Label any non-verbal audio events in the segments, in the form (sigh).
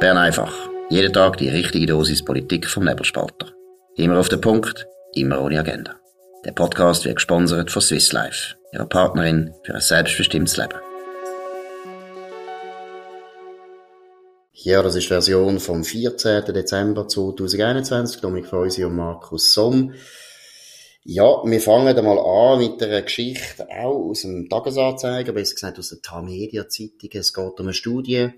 Bern einfach. Jeden Tag die richtige Dosis Politik vom Nebelspalter. Immer auf den Punkt, immer ohne Agenda. Der Podcast wird gesponsert von Swiss Life, ihrer Partnerin für ein selbstbestimmtes Leben. Ja, das ist die Version vom 14. Dezember 2021. Dominik Freusi und Markus Somm. Ja, wir fangen einmal an mit einer Geschichte, auch aus dem Tagesanzeiger, besser gesagt aus der Tamedia-Zeitung. Es geht um eine Studie,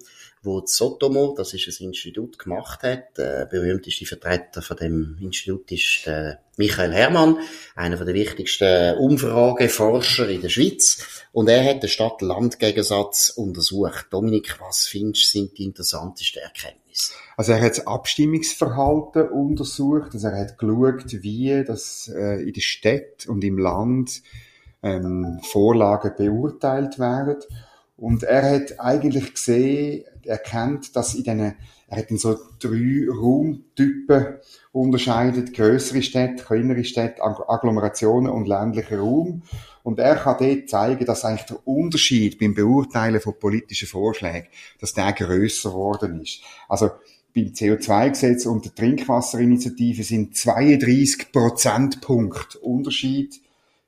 wo Sotomo, das ist ein Institut, gemacht hat. Der berühmteste Vertreter von dem Institut ist der Michael Hermann, einer der wichtigsten Umfrageforscher in der Schweiz. Und er hat den Stadt-Land-Gegensatz untersucht. Dominik, was findest du sind die interessantesten Erkenntnisse? Also er hat das Abstimmungsverhalten untersucht, also er hat geschaut, wie das äh, in der Stadt und im Land ähm, Vorlagen beurteilt werden. Und er hat eigentlich gesehen, erkennt, dass in diesen, er hat in so drei Raumtypen unterscheidet, größere Städte, kleinere Städte, Agglomerationen und ländlicher Raum. Und er kann dort zeigen, dass eigentlich der Unterschied beim Beurteilen von politischen Vorschlägen, dass der grösser geworden ist. Also, beim CO2-Gesetz und der Trinkwasserinitiative sind 32 Prozentpunkt Unterschied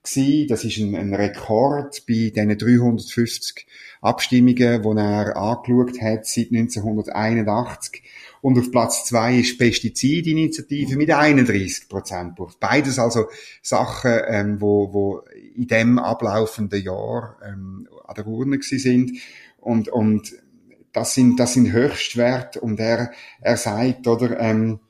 gewesen. Das ist ein, ein Rekord bei diesen 350 Abstimmungen, die er angeschaut hat seit 1981. Und auf Platz zwei ist Pestizidinitiative mit 31 Prozent. Beides also Sachen, ähm, wo, wo in dem ablaufenden Jahr ähm, an der Urne sind. Und, und das sind, das sind Höchstwerte. Und er, er sagt, oder, ähm,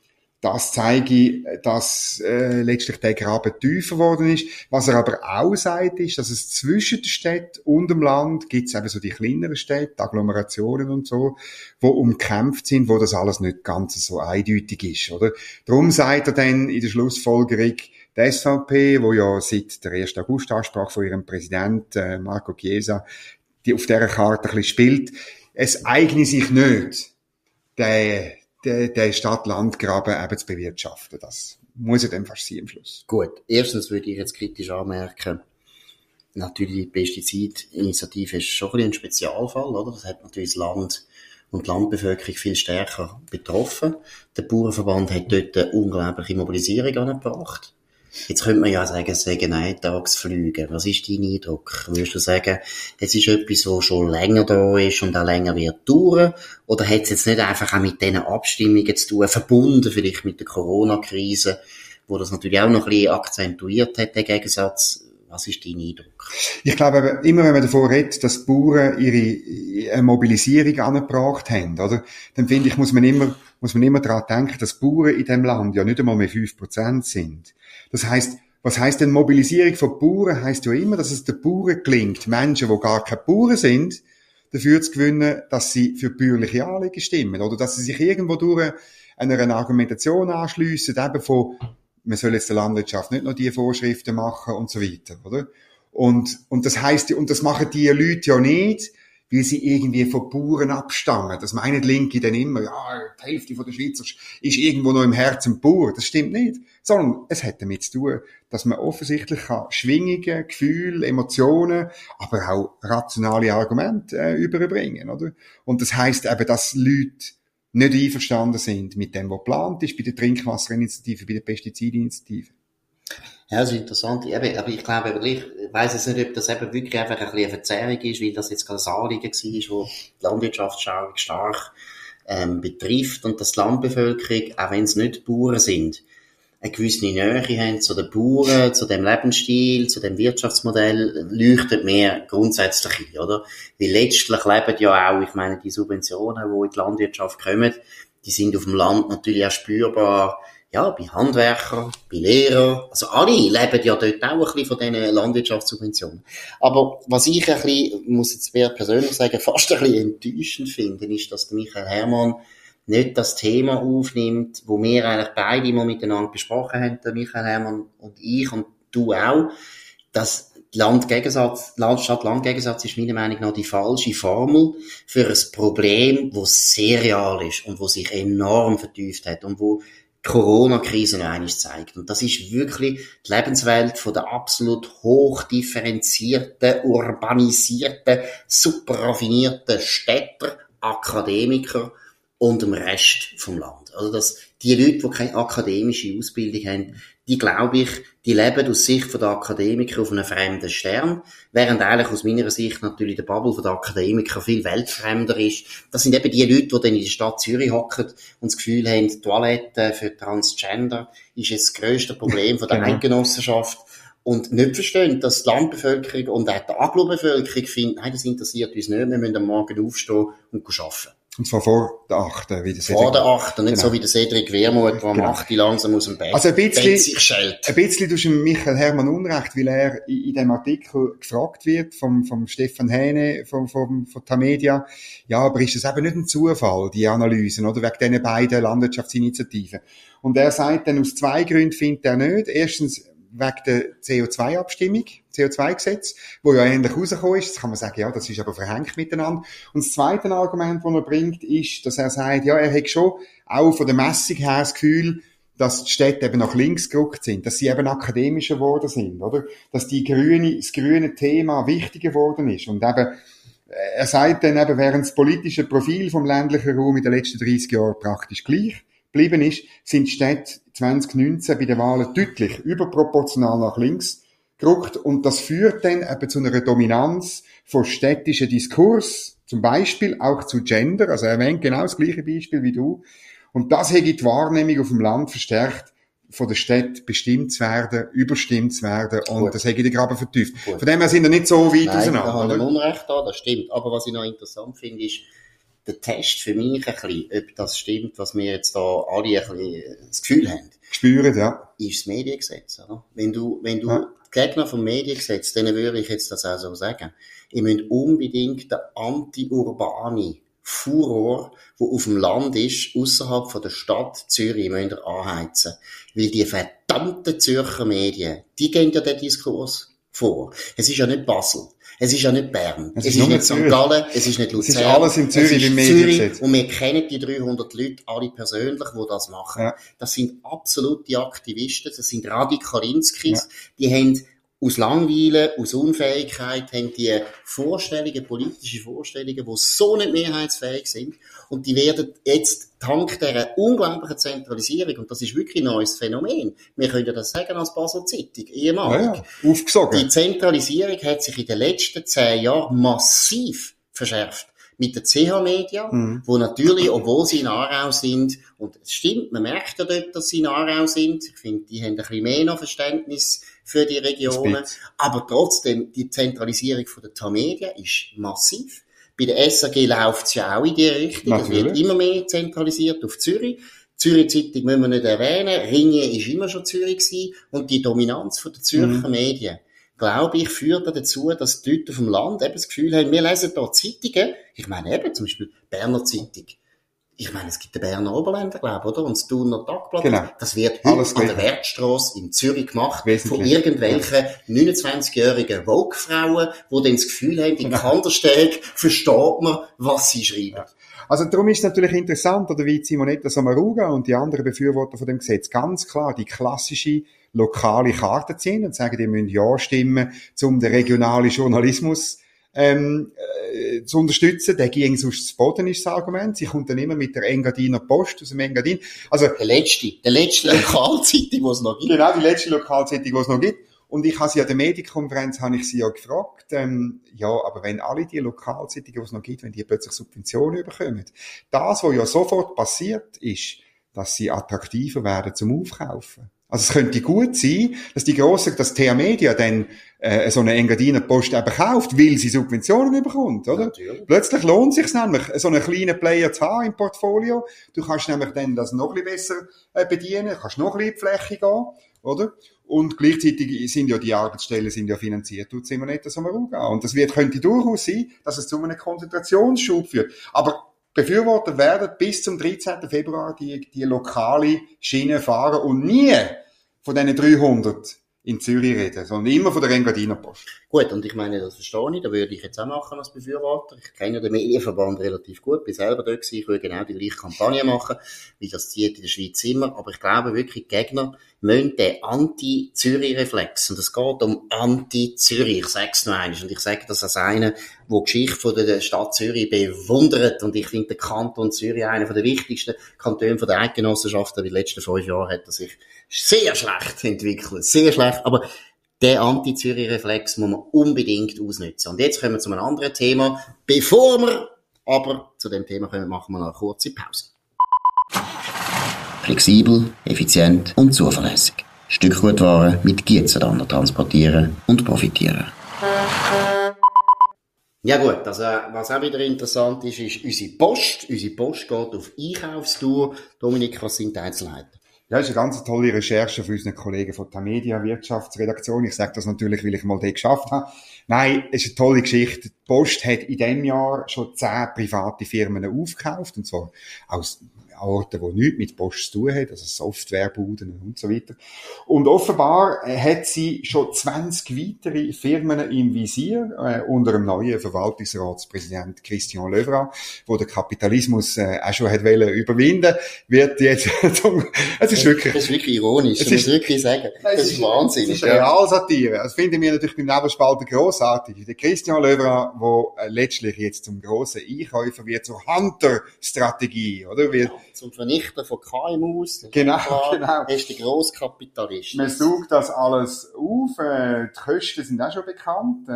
das zeige, dass äh, letztlich der Graben tiefer geworden ist. Was er aber auch sagt, ist, dass es zwischen der Stadt und dem Land gibt es eben so die kleineren Städte, Agglomerationen und so, wo umkämpft sind, wo das alles nicht ganz so eindeutig ist, oder? Darum sagt er dann in der Schlussfolgerung, die SVP, wo ja seit der 1. August Ansprache von ihrem Präsident äh, Marco Chiesa die auf dieser Karte ein bisschen spielt, es eigne sich nicht, der den, den Stadt-Land-Graben eben zu bewirtschaften. Das muss ja dann fast sein am Schluss. Gut, erstens würde ich jetzt kritisch anmerken, natürlich die Pestizidinitiative ist schon ein, ein Spezialfall, oder? Das hat natürlich das Land und die Landbevölkerung viel stärker betroffen. Der Bauernverband hat dort eine unglaubliche Mobilisierung angebracht. Jetzt könnte man ja sagen, es seien Eintagsflüge. Was ist dein Eindruck? Würdest du sagen, es ist etwas, was schon länger da ist und auch länger wird dauern? Oder hat es jetzt nicht einfach auch mit diesen Abstimmungen zu tun, verbunden vielleicht mit der Corona-Krise, wo das natürlich auch noch ein bisschen akzentuiert hat, der Gegensatz? Was ist dein Eindruck? Ich glaube, immer wenn man davon redet, dass die Bauern ihre Mobilisierung angebracht haben, oder? Dann finde ich, muss man immer, muss man immer daran denken, dass Bauern in diesem Land ja nicht einmal mehr 5% sind. Das heißt, was heißt denn Mobilisierung von Bauern? Heißt ja immer, dass es den Bauern gelingt, Menschen, die gar keine Bauern sind, dafür zu gewinnen, dass sie für bäuerliche Anliegen stimmen oder dass sie sich irgendwo durch einer Argumentation anschliessen, eben von, man soll jetzt der Landwirtschaft nicht noch die Vorschriften machen und so weiter, oder? Und, und das heißt, und das machen die Leute ja nicht, weil sie irgendwie von Bauern abstammen. Das meinen Linke dann immer, ja, die Hälfte der Schweizer ist irgendwo noch im Herzen Bauer. Das stimmt nicht. Sondern es hat damit zu tun, dass man offensichtlich kann Schwingungen, Gefühle, Emotionen, aber auch rationale Argumente äh, überbringen, oder? Und das heißt eben, dass Leute nicht einverstanden sind mit dem, was geplant ist, bei der Trinkwasserinitiative, bei der Pestizidinitiative. Ja, das ist interessant. aber ich glaube, ich weiss jetzt nicht, ob das eben wirklich einfach ein bisschen eine Verzerrung ist, weil das jetzt gerade ein Anliegen war, wo die Landwirtschaft stark, ähm, betrifft und dass die Landbevölkerung, auch wenn es nicht Bauern sind, eine gewisse Nähe haben zu den Bauern, zu dem Lebensstil, zu dem Wirtschaftsmodell, leuchtet mehr grundsätzlich ein, oder? Weil letztlich leben ja auch, ich meine, die Subventionen, die in die Landwirtschaft kommen, die sind auf dem Land natürlich auch spürbar ja, bei Handwerkern, bei Lehrern, also alle leben ja dort auch ein bisschen von diesen Landwirtschaftssubventionen. Aber was ich ein bisschen, muss jetzt mehr persönlich sagen, (laughs) fast ein bisschen enttäuschend finde, ist, dass Michael Hermann nicht das Thema aufnimmt, wo wir eigentlich beide mal miteinander besprochen haben, der Michael Hermann und ich und du auch, dass Landgegensatz, Stadt-Land-Gegensatz ist meiner Meinung nach die falsche Formel für ein Problem, das sehr real ist und wo sich enorm vertieft hat und wo Corona-Krise noch einmal zeigt. Und das ist wirklich die Lebenswelt von der absolut hochdifferenzierten, urbanisierten, super raffinierten Städter, Akademiker und dem Rest vom Land. Also dass die Leute, die keine akademische Ausbildung haben, die glaube ich, die leben aus Sicht der Akademiker auf einem fremden Stern, während eigentlich aus meiner Sicht natürlich der Bubble der Akademiker viel weltfremder ist. Das sind eben die Leute, die dann in der Stadt Zürich hocken und das Gefühl haben, die Toilette für Transgender ist jetzt das grösste Problem von der (laughs) genau. Eidgenossenschaft und nicht verstehen, dass die Landbevölkerung und auch die Aglo-Bevölkerung findet, nein, das interessiert uns nicht, wir müssen am Morgen aufstehen und arbeiten. Und zwar vor der 8. Wie der vor der 8. Nicht genau. so wie der Cedric Wehrmuth, der am genau. 8. langsam aus dem Bett, also ein bisschen, sich schält. Ein bisschen tust du Michael Hermann Unrecht, weil er in, in dem Artikel gefragt wird vom, vom Stefan Hähne, vom, vom, von Tamedia. Ja, aber ist das eben nicht ein Zufall, die Analysen, oder? Wegen diesen beiden Landwirtschaftsinitiativen. Und er sagt dann, aus zwei Gründen findet er nicht. Erstens, wegen der CO2-Abstimmung, CO2-Gesetz, wo ja ähnlich rausgekommen ist. Jetzt kann man sagen, ja, das ist aber verhängt miteinander. Und das zweite Argument, das er bringt, ist, dass er sagt, ja, er hat schon auch von der Messung her das Gefühl, dass die Städte eben nach links gerückt sind, dass sie eben akademischer geworden sind, oder? Dass die grüne, das grüne Thema wichtiger geworden ist. Und eben, äh, er sagt dann eben, während das politische Profil vom ländlichen Raum in den letzten 30 Jahren praktisch gleich geblieben ist, sind Städte 2019 bei den Wahlen deutlich überproportional nach links gerückt und das führt dann eben zu einer Dominanz von städtischen Diskurs, zum Beispiel auch zu Gender, also er erwähnt genau das gleiche Beispiel wie du. Und das hätte die Wahrnehmung auf dem Land verstärkt, von der Stadt bestimmt zu werden, überstimmt zu werden und Gut. das hätte ich gerade vertieft. Gut. Von dem her sind wir nicht so weit Nein, auseinander. Da haben Unrecht da, das stimmt. Aber was ich noch interessant finde, ist, der Test für mich ein bisschen, ob das stimmt, was wir jetzt da alle ein bisschen das Gefühl haben. Spüren, ja. Ist das Mediengesetz, oder? Wenn du, wenn du ja. Gegner vom Mediengesetz, denen würde ich jetzt das auch so sagen. Ihr müsst unbedingt den anti-urbane Furor, wo auf dem Land ist, außerhalb von der Stadt Zürich, müsst ihr anheizen. Weil die verdammten Zürcher Medien, die gehen ja den Diskurs vor. Es ist ja nicht Basel. Es ist ja nicht Bern. Es, es ist, ist nicht St. Gallen. Es ist nicht Luzern. Es ist alles in Zürich im Zürich. Und wir kennen die 300 Leute alle persönlich, die das machen. Ja. Das sind absolute Aktivisten. Das sind Radikalinskis. Ja. Die haben aus Langweile, aus Unfähigkeit haben die Vorstellungen, politische Vorstellungen, die so nicht mehrheitsfähig sind. Und die werden jetzt dank dieser unglaublichen Zentralisierung, und das ist wirklich ein neues Phänomen, wir können ja das sagen als Basel Zeitung, ehemalig. Ja, ja. Aufgesogen. Die Zentralisierung hat sich in den letzten zehn Jahren massiv verschärft mit der CH Media, mhm. wo natürlich, obwohl sie in Aarau sind, und es stimmt, man merkt ja dort, dass sie in Aarau sind, ich finde, die haben ein bisschen mehr noch Verständnis für die Regionen, aber trotzdem, die Zentralisierung von der Tamedia ist massiv. Bei der SAG läuft es ja auch in die Richtung, es wird immer mehr zentralisiert auf Zürich. Zürich Zeitung müssen wir nicht erwähnen, Ringe ist immer schon Zürich gewesen, und die Dominanz von der Zürcher mhm. Medien glaube ich, führt dazu, dass die Leute auf dem Land eben das Gefühl haben, wir lesen hier Zeitungen. Ich meine eben zum Beispiel Berner Zeitung. Ich meine, es gibt den Berner Oberländer, glaube ich, oder? Und das Thuner Tagblatt. Genau. Das wird Alles an der Wertstraße in Zürich gemacht von irgendwelchen ja. 29-jährigen Vogue-Frauen, die dann das Gefühl haben, in genau. Kandersteg versteht man, was sie schreiben. Ja. Also darum ist es natürlich interessant, oder wie Simonetta Sommaruga und die anderen Befürworter von dem Gesetz ganz klar die klassische lokale Karte ziehen und sagen, die müssen Ja stimmen, um den regionalen Journalismus ähm, äh, zu unterstützen. Der ging sonst zu Boden, ist das Argument. Sie kommt dann immer mit der Engadiner Post aus dem Engadin. Also, der letzte, der letzte Lokalzeitung, die es noch gibt. Genau, die letzte Lokalzeitung, die es noch gibt. Und ich habe sie an der Medienkonferenz, habe ich sie ja gefragt, ähm, ja, aber wenn alle die Lokalzeitungen, die es noch gibt, wenn die plötzlich Subventionen bekommen, das, was ja sofort passiert, ist, dass sie attraktiver werden zum Aufkaufen. Also es könnte gut sein, dass die große, dass TH Media dann äh, so eine Engadiner Post eben kauft, weil sie Subventionen bekommt, oder? Natürlich. Plötzlich lohnt es sich nämlich, so einen kleinen Player zu haben im Portfolio. Du kannst nämlich dann das noch ein bisschen besser äh, bedienen, kannst noch ein bisschen die Fläche gehen, oder? Und gleichzeitig sind ja die Arbeitsstellen sind ja finanziert durch Simonetta Sommaruga. Und das wird, könnte durchaus sein, dass es zu einem Konzentrationsschub führt. Aber Befürworter werden bis zum 13. Februar die, die lokale Schiene fahren und nie von diesen 300 in Zürich reden, sondern immer von der Engadiner Post. Gut, und ich meine, das verstehe ich, da würde ich jetzt auch machen als Befürworter. Ich kenne den Medienverband relativ gut, bin selber dort gewesen, ich würde genau die gleiche Kampagne machen, wie das zieht in der Schweiz immer, aber ich glaube wirklich, Gegner müssen den Anti-Zürich-Reflex, und es geht um Anti-Zürich, ich sag's noch einmal, und ich sage das als einer, der die Geschichte von der Stadt Zürich bewundert, und ich finde der Kanton Zürich einer der wichtigsten Kantone der Eidgenossenschaft, in den letzten fünf Jahren hat er sich sehr schlecht entwickelt, sehr schlecht, aber der Anti-Zürich-Reflex muss man unbedingt ausnutzen. Und jetzt kommen wir zu einem anderen Thema. Bevor wir aber zu dem Thema kommen, machen wir noch eine kurze Pause. Flexibel, effizient und zuverlässig. Stückgutware mit Gietzenrander transportieren und profitieren. Ja gut, also was auch wieder interessant ist, ist unsere Post. Unsere Post geht auf Einkaufstour. Dominik, was sind die Einzelheiten? Ja, das ist eine ganz tolle Recherche für unsere Kollegen von der Media Wirtschaftsredaktion. Ich sage das natürlich, weil ich mal den geschafft habe. Nein, es ist eine tolle Geschichte. Die Post hat in diesem Jahr schon zehn private Firmen aufgekauft, und zwar aus Orten, die nichts mit Post zu tun haben, also Softwarebuden und so weiter. Und offenbar äh, hat sie schon 20 weitere Firmen im Visier, äh, unter dem neuen Verwaltungsratspräsident Christian Löwra, wo der Kapitalismus äh, auch schon hat wollen überwinden, wird jetzt (laughs) zum, es ist wirklich, das ist wirklich ironisch, es ist, muss wirklich sagen. Das ist, ist Wahnsinn. Das ist Realsatire. Das finden wir natürlich beim Nebelspalter grossartig. Der Christian Löwra, der äh, letztlich jetzt zum grossen Einkäufer wird, zur Hunter-Strategie, oder? Wird, zum Vernichten von KMUs. Genau, genau. Er ist der Grosskapitalist. Man sucht das alles auf. Äh, die Kosten sind auch schon bekannt.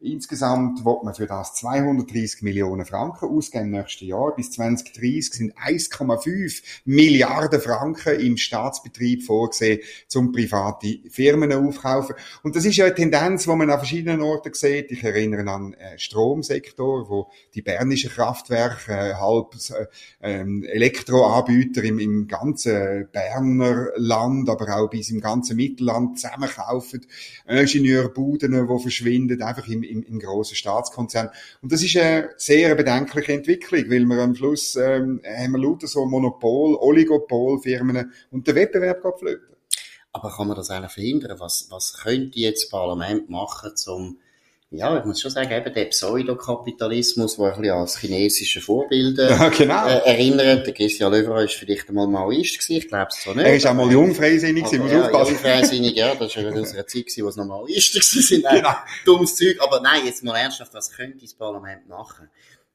Ähm, Insgesamt wird man für das 230 Millionen Franken ausgeben im nächsten Jahr. Bis 2030 sind 1,5 Milliarden Franken im Staatsbetrieb vorgesehen, zum private Firmen aufkaufen. Und das ist ja eine Tendenz, die man an verschiedenen Orten sieht. Ich erinnere an den äh, Stromsektor, wo die bernischen Kraftwerke äh, halb äh, Elektroanbieter im, im ganzen Berner Land, aber auch bis im ganzen Mittelland zusammenkaufen. Ingenieurbuden, die verschwinden, einfach im im, im grossen Staatskonzern. Und das ist eine sehr bedenkliche Entwicklung, weil wir am Schluss ähm, haben wir lauter so Monopol, Oligopolfirmen und der Wettbewerb geht flöten. Aber kann man das eigentlich verhindern? Was, was könnte jetzt das Parlament machen, um ja, ich muss schon sagen, eben der Pseudokapitalismus, der ein bisschen als chinesische Vorbilder (laughs) ja, genau. äh, erinnert. Der Christian Löwer war vielleicht einmal Maoist gewesen, ich glaube es zwar nicht. Er ist auch mal jungfreisinnig gewesen, muss ja, aufpassen. Jungfreisinnig, ja, das war aus einer Zeit gewesen, wo es noch Maoisten sind. (laughs) Genau. Dummes Zeug. Aber nein, jetzt mal ernsthaft, was könnte das Parlament machen?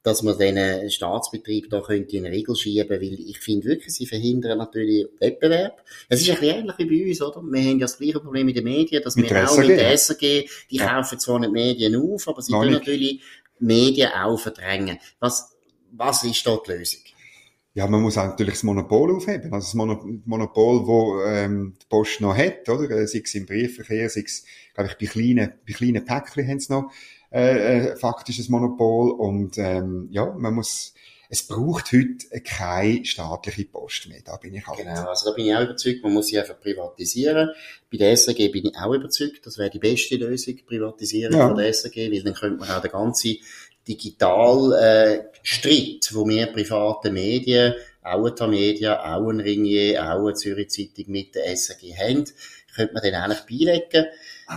Dass man diesen Staatsbetrieb da könnte in Regel schieben, weil ich finde wirklich, sie verhindern natürlich Wettbewerb. Es ist ein bisschen ähnlich wie bei uns, oder? Wir haben ja das gleiche Problem mit den Medien, dass mit wir auch SAG, mit der SAG, die ja. kaufen zwar nicht Medien auf, aber sie tun natürlich Medien auch verdrängen. Was, was ist da die Lösung? Ja, man muss natürlich das Monopol aufheben. Also das Monopol, wo ähm, die Post noch hat, oder? Äh, sei es im Briefverkehr, sei es, glaube ich, bei kleinen, bei kleinen Päckchen haben sie noch äh, äh, faktisches Monopol und ähm, ja, man muss es braucht heute keine staatliche Post mehr. Da bin ich halt. Genau, also da bin ich auch überzeugt, man muss sie einfach privatisieren. Bei der SAG bin ich auch überzeugt, das wäre die beste Lösung, privatisieren ja. von der SAG, weil dann könnte man auch den ganzen digital äh, Streit, wo wir private Medien, auch eine Media, auch ein Ringier, auch eine Zürich Zeitung mit der SAG haben, könnte man den eigentlich beilegen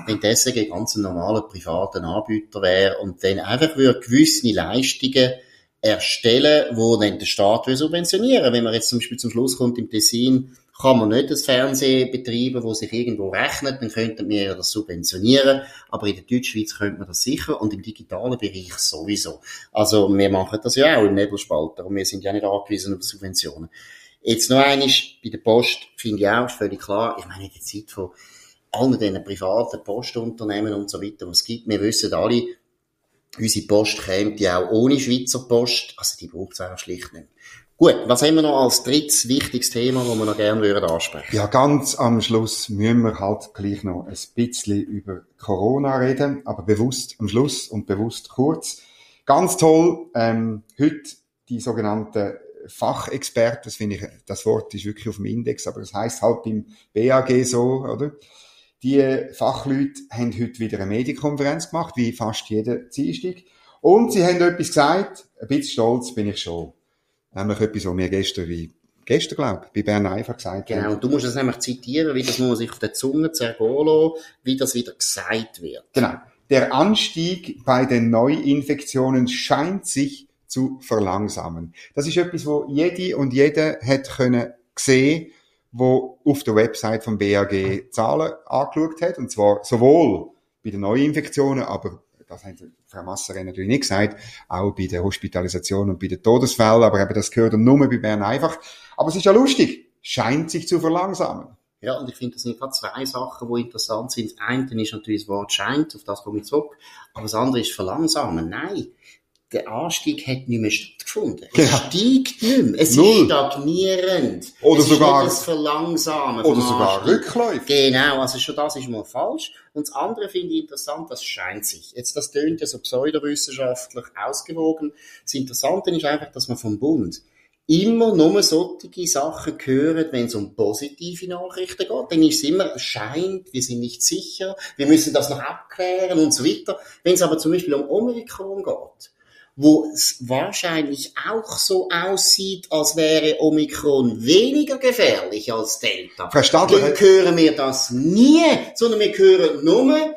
wenn die SRG ganz ein normaler privater Anbieter wäre und dann einfach würde gewisse Leistungen erstellen, wo dann der Staat will subventionieren. Wenn man jetzt zum Beispiel zum Schluss kommt im Tessin, kann man nicht das Fernsehen betreiben, wo sich irgendwo rechnet, dann könnten wir das subventionieren, aber in der Deutschschweiz könnte man das sicher und im digitalen Bereich sowieso. Also wir machen das ja auch im Nebelspalter und wir sind ja nicht angewiesen auf Subventionen. Jetzt noch eines, bei der Post finde ich auch, völlig klar, ich meine, in der Zeit von allen diesen privaten Postunternehmen und so weiter, was es gibt. Wir wissen alle, unsere Post kommt ja auch ohne Schweizer Post, also die braucht es auch schlicht nicht. Gut, was haben wir noch als drittes wichtiges Thema, das wir noch gerne würden ansprechen? Ja, ganz am Schluss müssen wir halt gleich noch ein bisschen über Corona reden, aber bewusst am Schluss und bewusst kurz. Ganz toll, ähm, heute die sogenannten Fachexperten, das finde ich, das Wort ist wirklich auf dem Index, aber das heißt halt im BAG so, oder? Die Fachleute haben heute wieder eine Medienkonferenz gemacht, wie fast jeder Dienstag. Und sie haben etwas gesagt, ein bisschen stolz bin ich schon. Nämlich etwas, was mir gestern, wie gestern, glaube ich, bei Bern einfach gesagt Genau, und du musst es nämlich zitieren, wie das muss man sich auf der Zunge zergehen lassen, wie das wieder gesagt wird. Genau. Der Anstieg bei den Neuinfektionen scheint sich zu verlangsamen. Das ist etwas, wo jede und jeder hat können sehen wo auf der Website vom BAG Zahlen angeschaut hat, und zwar sowohl bei den Neuinfektionen, aber das hat Frau Masserin natürlich nicht gesagt, auch bei der Hospitalisation und bei den Todesfällen, aber eben das gehört nur bei Bern einfach. Aber es ist ja lustig, scheint sich zu verlangsamen. Ja, und ich finde, das sind gerade zwei Sachen, die interessant sind. Das eine ist natürlich das Wort scheint, auf das komme ich zurück. Aber das andere ist verlangsamen. Nein, der Anstieg hat nicht mehr stattgefunden. Es Genau. steigt nicht mehr. Es Null. ist stagnierend. Oder es sogar- ist Verlangsamen Oder sogar rückläufig. Genau, also schon das ist mal falsch. Und das andere finde ich interessant, das scheint sich. Jetzt, das tönt ja so pseudowissenschaftlich ausgewogen. Das Interessante ist einfach, dass man vom Bund immer nur solche Sachen hören, wenn es um positive Nachrichten geht. Dann ist es immer, es scheint, wir sind nicht sicher, wir müssen das noch abklären und so weiter. Wenn es aber zum Beispiel um Omikron geht, wo es wahrscheinlich auch so aussieht, als wäre Omikron weniger gefährlich als Delta. Dann hat- hören wir das nie, sondern wir hören nur,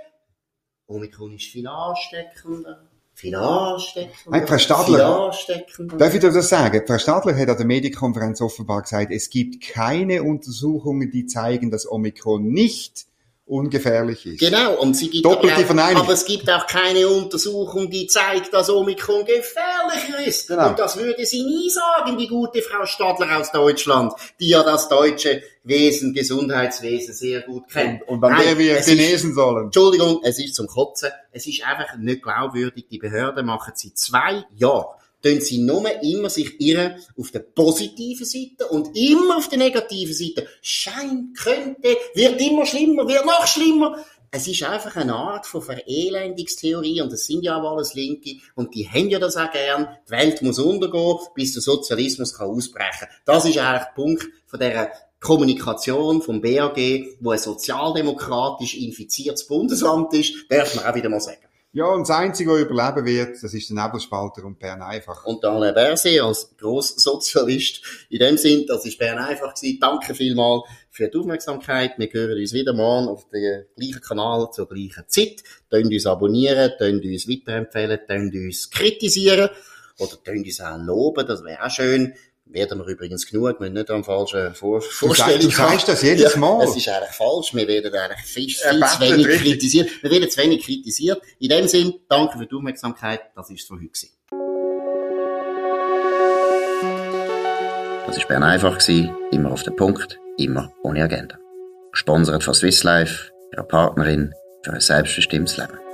Omikron ist viel ansteckender, viel ansteckender, Frau Stadler- viel ansteckender. Darf ich dir das sagen? Frau Stadler hat an der Medienkonferenz offenbar gesagt, es gibt keine Untersuchungen, die zeigen, dass Omikron nicht ungefährlich ist. Genau, und sie gibt Doppelte aber, auch, Verneinung. aber es gibt auch keine Untersuchung, die zeigt, dass Omikron gefährlicher ist. Genau. Und das würde sie nie sagen, die gute Frau Stadler aus Deutschland, die ja das deutsche Wesen, Gesundheitswesen sehr gut kennt. Und an der wir es ist- genesen sollen. Entschuldigung, es ist zum Kotzen. Es ist einfach nicht glaubwürdig. Die Behörden machen seit zwei Jahren, tun sie nur immer sich irren auf der positiven Seite und immer auf der negativen Seite. Scheint, könnte, wird immer schlimmer, wird noch schlimmer. Es ist einfach eine Art von Verelendungstheorie und das sind ja auch alles Linke und die haben ja das auch gern. Die Welt muss untergehen, bis der Sozialismus kann ausbrechen. Das ist eigentlich der Punkt von der Kommunikation vom BAG, wo ein sozialdemokratisch infiziertes Bundesamt ist, darf man auch wieder mal sagen. Ja, und das Einzige, was überleben wird, das ist der Nebelspalter und Bern einfach. Und der Alain Berset als Grosssozialist. In dem Sinn, das ist Bern einfach gewesen. Danke vielmals für die Aufmerksamkeit. Wir hören uns wieder morgen auf dem gleichen Kanal zur gleichen Zeit. Tönt uns abonnieren, tönt uns weiterempfehlen, tönt uns kritisieren oder tönt uns auch loben, das wäre auch schön. Werden wir übrigens genug, wir nicht am falschen Vor Vorstellung du sagst das jedes Mal. Es ist eigentlich falsch, wir werden eigentlich viel, viel zu wenig richtig. kritisiert. Wir werden zu wenig kritisiert. In dem Sinn, danke für die Aufmerksamkeit, das ist es von heute. gewesen. Das war Bern einfach, gewesen. immer auf den Punkt, immer ohne Agenda. Gesponsert von Swiss Life, ihrer Partnerin für ein selbstbestimmtes Leben.